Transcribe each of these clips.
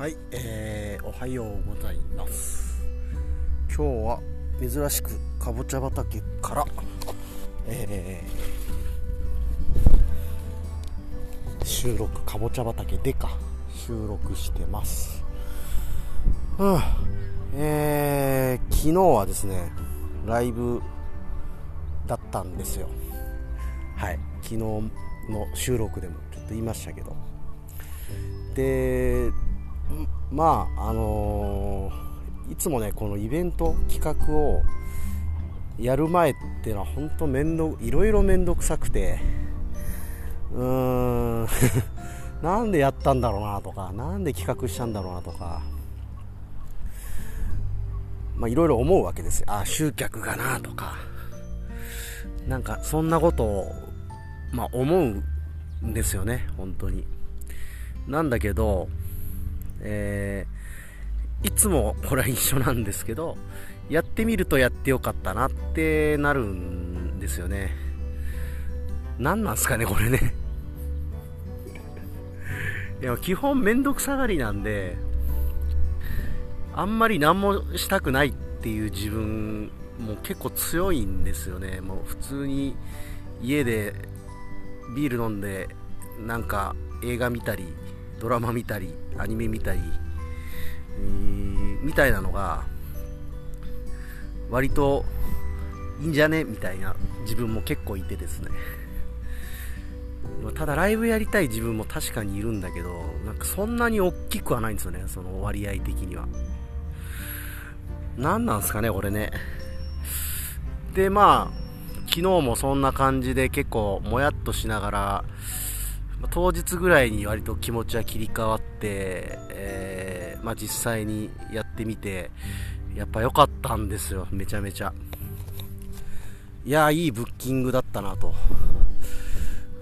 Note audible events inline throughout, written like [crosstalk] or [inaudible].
はい、えー、おはようございます。今日は珍しくかぼちゃ畑から、えー、収録かぼちゃ畑でか収録してます。うんえー、昨日はですねライブだったんですよ。はい。昨日の収録でもちょっと言いましたけど。でまああのー、いつもねこのイベント企画をやる前っていうのは本当面倒いろいろ面倒くさくてうーん [laughs] なんでやったんだろうなとかなんで企画したんだろうなとかまあいろいろ思うわけですよ。あ集客がなとかなんかそんなことをまあ思うんですよね本当に。なんだけどえー、いつもこれは一緒なんですけど、やってみるとやってよかったなってなるんですよね。何なんすかね、これね。[laughs] いや、基本めんどくさがりなんで、あんまり何もしたくないっていう自分も結構強いんですよね。もう普通に家でビール飲んで、なんか映画見たり、ドラマ見たりアニメ見たり、えー、みたいなのが割といいんじゃねみたいな自分も結構いてですね。ただライブやりたい自分も確かにいるんだけどなんかそんなに大きくはないんですよねその割合的には。何なんすかねこれね。でまあ昨日もそんな感じで結構もやっとしながら当日ぐらいに割と気持ちは切り替わって、えー、まあ、実際にやってみてやっぱ良かったんですよめちゃめちゃ。いやいいブッキングだったなと。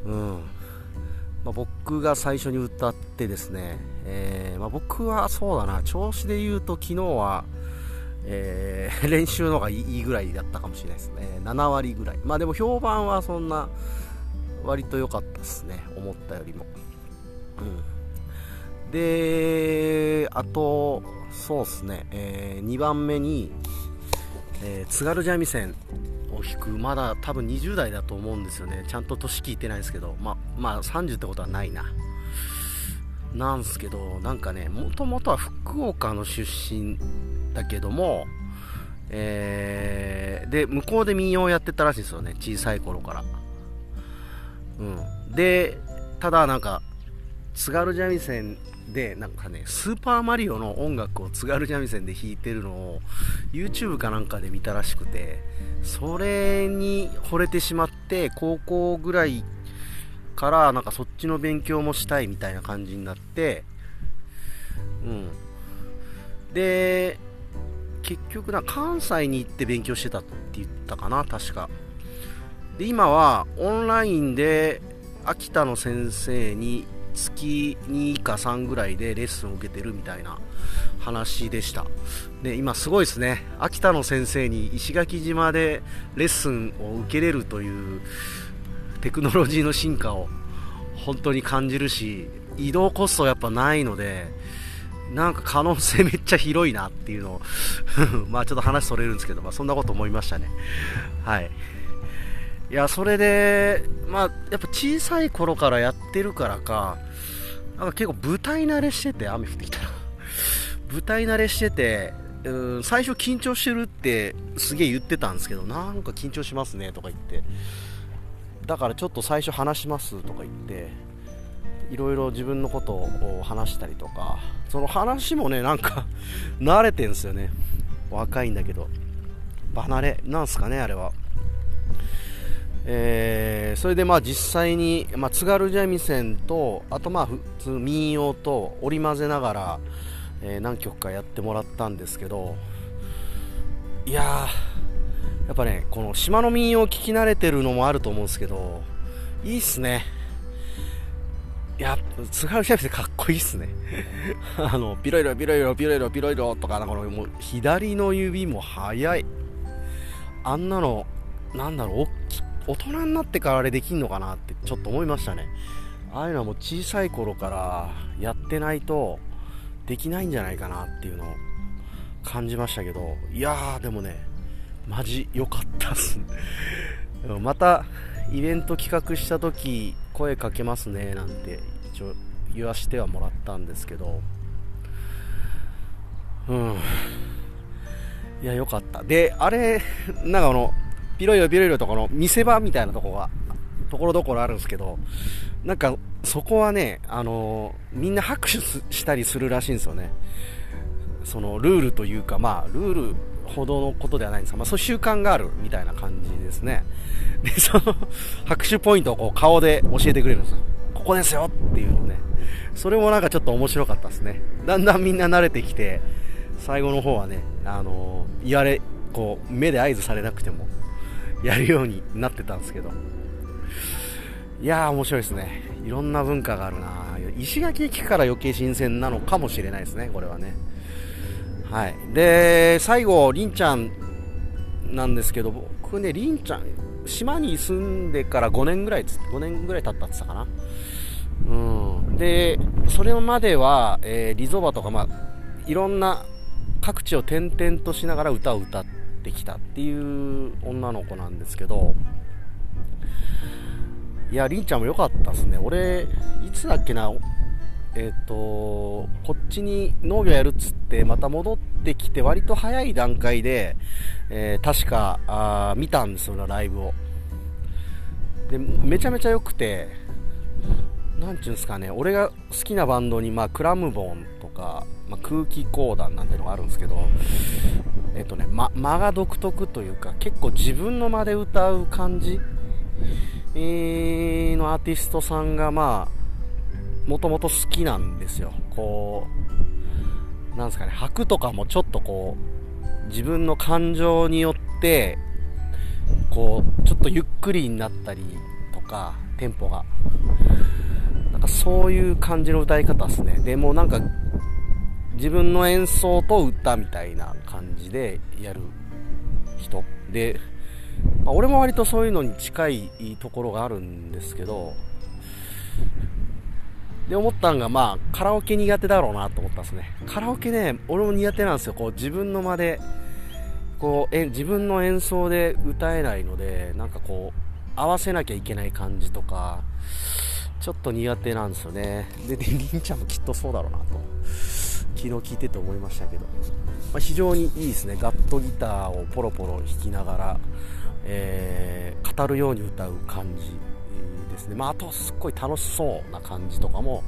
うん。まあ、僕が最初に歌ってですね、えー、まあ、僕はそうだな。調子で言うと昨日は、えー、[laughs] 練習の方がいいぐらいだったかもしれないですね。7割ぐらい。まあでも評判はそんな割と良かったですね。思ったよりも。うん。であとそうっすね、えー、2番目に、えー、津軽三味線を弾く。まだ多分20代だと思うんですよね。ちゃんと年聞いてないですけど。ままあ30ってことはないな。なんすけどなんかねもともとは福岡の出身だけどもえー、で向こうで民謡をやってたらしいですよね。小さい頃から。うん、でただなんか津軽三味線でなんかねスーパーマリオの音楽を津軽三味線で弾いてるのを YouTube かなんかで見たらしくてそれに惚れてしまって高校ぐらいからなんかそっちの勉強もしたいみたいな感じになってうん。で結局な関西に行って勉強してたって言ったかな確か。で今はオンラインで秋田の先生に月2か3ぐらいでレッスンを受けてるみたいな話でした。で今すごいですね。秋田の先生に石垣島でレッスンを受けれるというテクノロジーの進化を本当に感じるし移動コストやっぱないのでなんか可能性めっちゃ広いなっていうのを [laughs] まあちょっと話それるんですけど、まあ、そんなこと思いましたね。はい。いや、それで、まあ、やっぱ小さい頃からやってるからか、なんか結構舞台慣れしてて、雨降ってきたら。[laughs] 舞台慣れしてて、うん、最初緊張してるってすげえ言ってたんですけど、なんか緊張しますねとか言って、だからちょっと最初話しますとか言って、いろいろ自分のことを話したりとか、その話もね、なんか [laughs] 慣れてんすよね。若いんだけど。離れ、なんすかね、あれは。えー、それでまあ実際に、まあ、津軽三味線とあとまあ普通民謡と織り交ぜながら、えー、何曲かやってもらったんですけどいややっぱねこの島の民謡を聞き慣れてるのもあると思うんですけどいいっすね。いや津軽三味線かっこいいっすね。[laughs] あのピロイロピロイロピロイロピロイロとかなんかもう左の指も速い。あんなのなんだろう大き大人になってからあれできんのかなってちょっと思いましたね。ああいうのはもう小さい頃からやってないとできないんじゃないかなっていうのを感じましたけど。いやーでもねマジ良かったっすまたイベント企画した時声かけますねなんて一応言わしてはもらったんですけど。うん。いや良かった。であれなんかあのピロイロピロイロとかの見せ場みたいなとこがところどころあるんですけどなんかそこはねあのみんな拍手したりするらしいんですよねそのルールというかまあルールほどのことではないんですが、まあ、そう習慣があるみたいな感じですね。で、その拍手ポイントをこう顔で教えてくれるんですよ。ここですよっていうのをね。それもなんかちょっと面白かったですね。だんだんみんな慣れてきて、最後の方はね、あのー、言われ、こう、目で合図されなくても、やるようになってたんですけど。いやー、面白いですね。いろんな文化があるな石垣駅から余計新鮮なのかもしれないですね、これはね。はい、で最後、りんちゃんなんですけど僕ね、りんちゃん島に住んでから5年ぐらい5年ぐらい経ったって言ったかな、うん、でそれまでは、えー、リゾバとか、まあ、いろんな各地を転々としながら歌を歌ってきたっていう女の子なんですけどいや、りんちゃんも良かったですね。俺、いつだっけな、えっ、ー、とこっちに農業やるっつってまた戻ってきて割と早い段階で、えー、確かあ見たんですよライブをでめちゃめちゃ良くて何ていうんですかね俺が好きなバンドに、まあ、クラムボンとか、まあ、空気講談なんていうのがあるんですけどえっ、とね、ま、間が独特というか結構自分の間で歌う感じ、のアーティストさんがまあもともと好きなんですよ。こうなんですかね拍とかもちょっとこう自分の感情によってこうちょっとゆっくりになったりとかテンポが。なんかそういう感じの歌い方ですね。でもなんか自分の演奏と歌みたいな感じでやる人で、まあ、俺も割とそういうのに近いところがあるんですけどで思ったんが、まあ、カラオケ苦手だろうなと思ったんですね。カラオケね、俺も苦手なんですよ。こう、自分の間で、こう、え、自分の演奏で歌えないので、なんかこう、合わせなきゃいけない感じとか、ちょっと苦手なんですよね。で、で、りんちゃんもきっとそうだろうなと、昨日聞いてて思いましたけど、まあ、非常にいいですね。ガットギターをポロポロ弾きながら、えー、語るように歌う感じ。ですね、まあ、あとすっごい楽しそうな感じとかも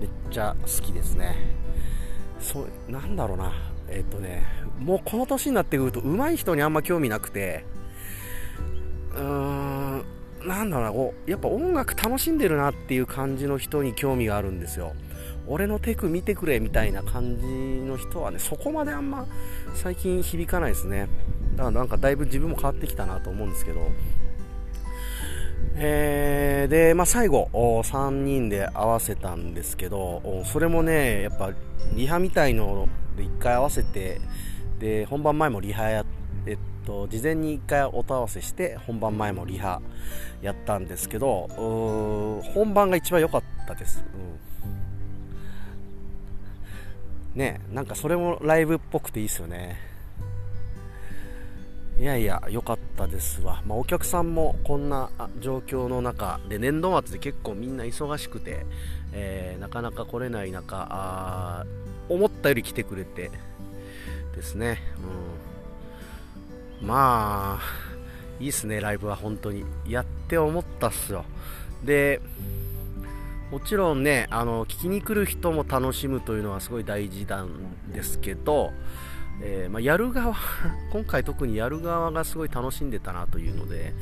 めっちゃ好きですねそうなんだろうなえっ、ー、とねもうこの年になってくると上手い人にあんま興味なくてうーんなんだろうなこうやっぱ音楽楽しんでるなっていう感じの人に興味があるんですよ俺のテク見てくれみたいな感じの人はねそこまであんま最近響かないですね。だからなんかだいぶ自分も変わってきたなと思うんですけど。えー、で、まあ、最後、3人で合わせたんですけど、それもね、やっぱリハみたいので1回合わせて、で、本番前もリハやえっと、事前に1回音合わせして本番前もリハやったんですけど本番が一番良かったです、うん、ねなんかそれもライブっぽくていいですよねいやいや、良かったですわ。まあ、お客さんもこんな状況の中で、年度末で結構みんな忙しくて、えー、なかなか来れない中、あ思ったより来てくれてですね。うん、まあ、いいっすね、ライブは本当に。やって思ったっすよ。で、もちろんね、あの、聞きに来る人も楽しむというのはすごい大事なんですけど、えー、まあ、やる側、[laughs] 今回特にやる側がすごい楽しんでたなというので、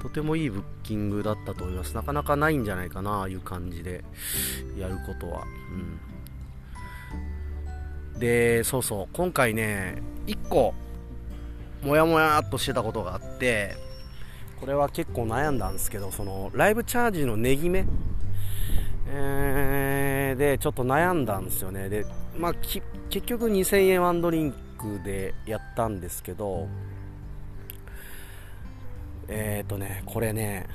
とてもいいブッキングだったと思います。なかなかないんじゃないかな、あいう感じでやることは。うん、で、そうそう、今回ね、1個、もやもやっとしてたことがあって、これは結構悩んだんですけど、そのライブチャージの値決め、えー、でちょっと悩んだんですよね。で、まあ、結局2000円ワンドリンクでやったんですけどえっ、ー、とねこれね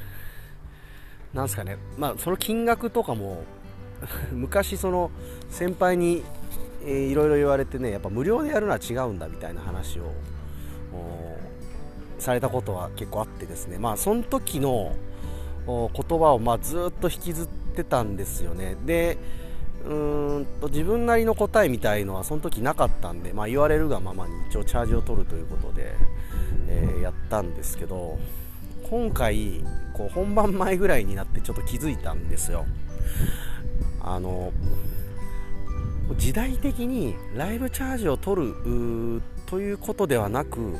なんすかねまあその金額とかも [laughs] 昔その先輩に、いろいろ言われてねやっぱ無料でやるのは違うんだみたいな話をされたことは結構あってですねまあその時の言葉をまずっと引きずっててたんですよね。でうーんと自分なりの答えみたいのはその時なかったんで、まあ、言われるがままに一応チャージを取るということで、えー、やったんですけど今回こう本番前ぐらいになってちょっと気づいたんですよ。あの時代的にライブチャージを取るということではなく、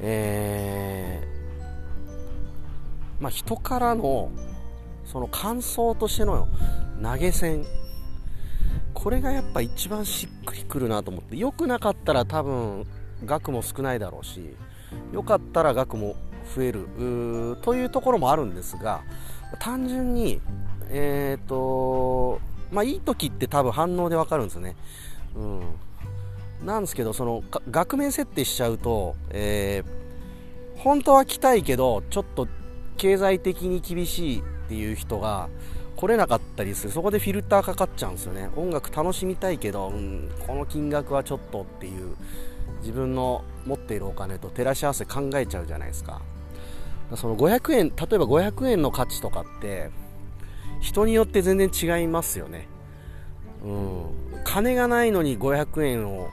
えー、まあ、人からのその感想としての投げ銭。これがやっぱ一番しっくりくるなと思って。良くなかったら多分額も少ないだろうし良かったら額も増えるというところもあるんですが単純にえっ、ー、とまあいい時って多分反応でわかるんですよね。うん。なんですけどその額面設定しちゃうと、えー、本当は来たいけどちょっと経済的に厳しいっていう人が来れなかったりする。そこでフィルターかかっちゃうんですよね。音楽楽しみたいけど、うん、この金額はちょっとっていう自分の持っているお金と照らし合わせ考えちゃうじゃないですか。その500円例えば500円の価値とかって人によって全然違いますよね。うん。金がないのに500円を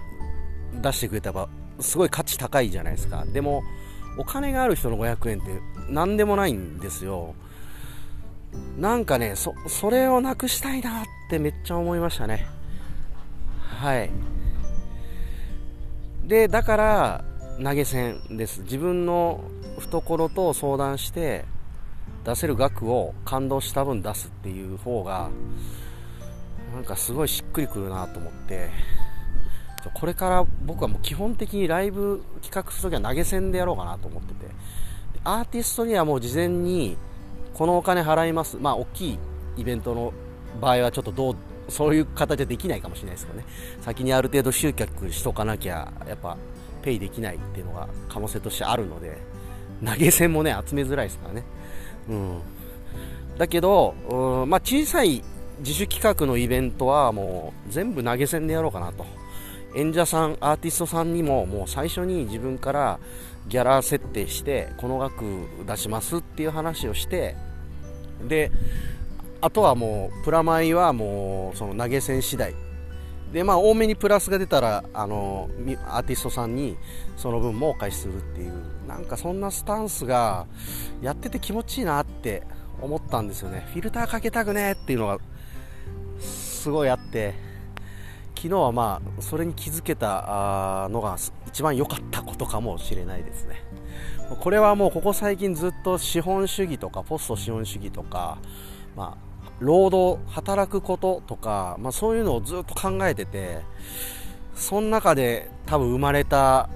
出してくれたらすごい価値高いじゃないですか。でもお金がある人の500円って何でもないんですよ。なんかねそそれをなくしたいなってめっちゃ思いましたね。はい。でだから投げ銭です。自分の懐と相談して出せる額を感動した分出すっていう方がなんかすごいしっくりくるなと思って。これから僕はもう基本的にライブ企画するときは投げ銭でやろうかなと思ってて。アーティストにはもう事前にこのお金払います。まあ大きいイベントの場合はちょっとどうそういう形はできないかもしれないですけどね。先にある程度集客しとかなきゃやっぱペイできないっていうのが可能性としてあるので投げ銭もね集めづらいですからね。うん。だけど、うんまあ、小さい自主企画のイベントはもう全部投げ銭でやろうかなと。演者さんアーティストさんにももう最初に自分からギャラ設定してこの額出しますっていう話をしてであとはもうプラマイはもうその投げ銭次第。でまあ多めにプラスが出たらあのアーティストさんにその分もお返しするっていう。なんかそんなスタンスがやってて気持ちいいなって思ったんですよね。フィルターかけたくねっていうのがすごいあって。昨日はまあそれに気づけたのが一番良かったことかもしれないですね。これはもうここ最近ずっと資本主義とかポスト資本主義とか、まあ、労働働くこととか、まあ、そういうのをずっと考えててその中で多分生まれた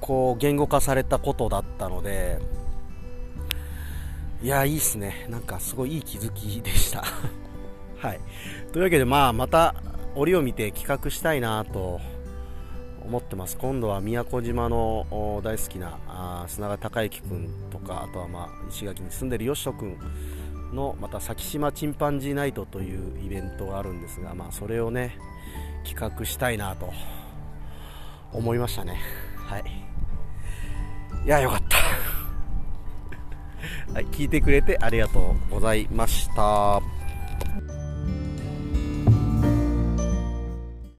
こう言語化されたことだったのでいやいいっすね。なんかすごいいい気づきでした。[laughs] はい。というわけでまあまた折を見て企画したいなと思ってます。今度は宮古島の大好きな砂川孝之君とかあとは、まあ、石垣に住んでるよしと君のまた先島チンパンジーナイトというイベントがあるんですが、まあ、それをね企画したいなと思いましたね。はい。いやよかった。はい、聞いてくれてありがとうございました。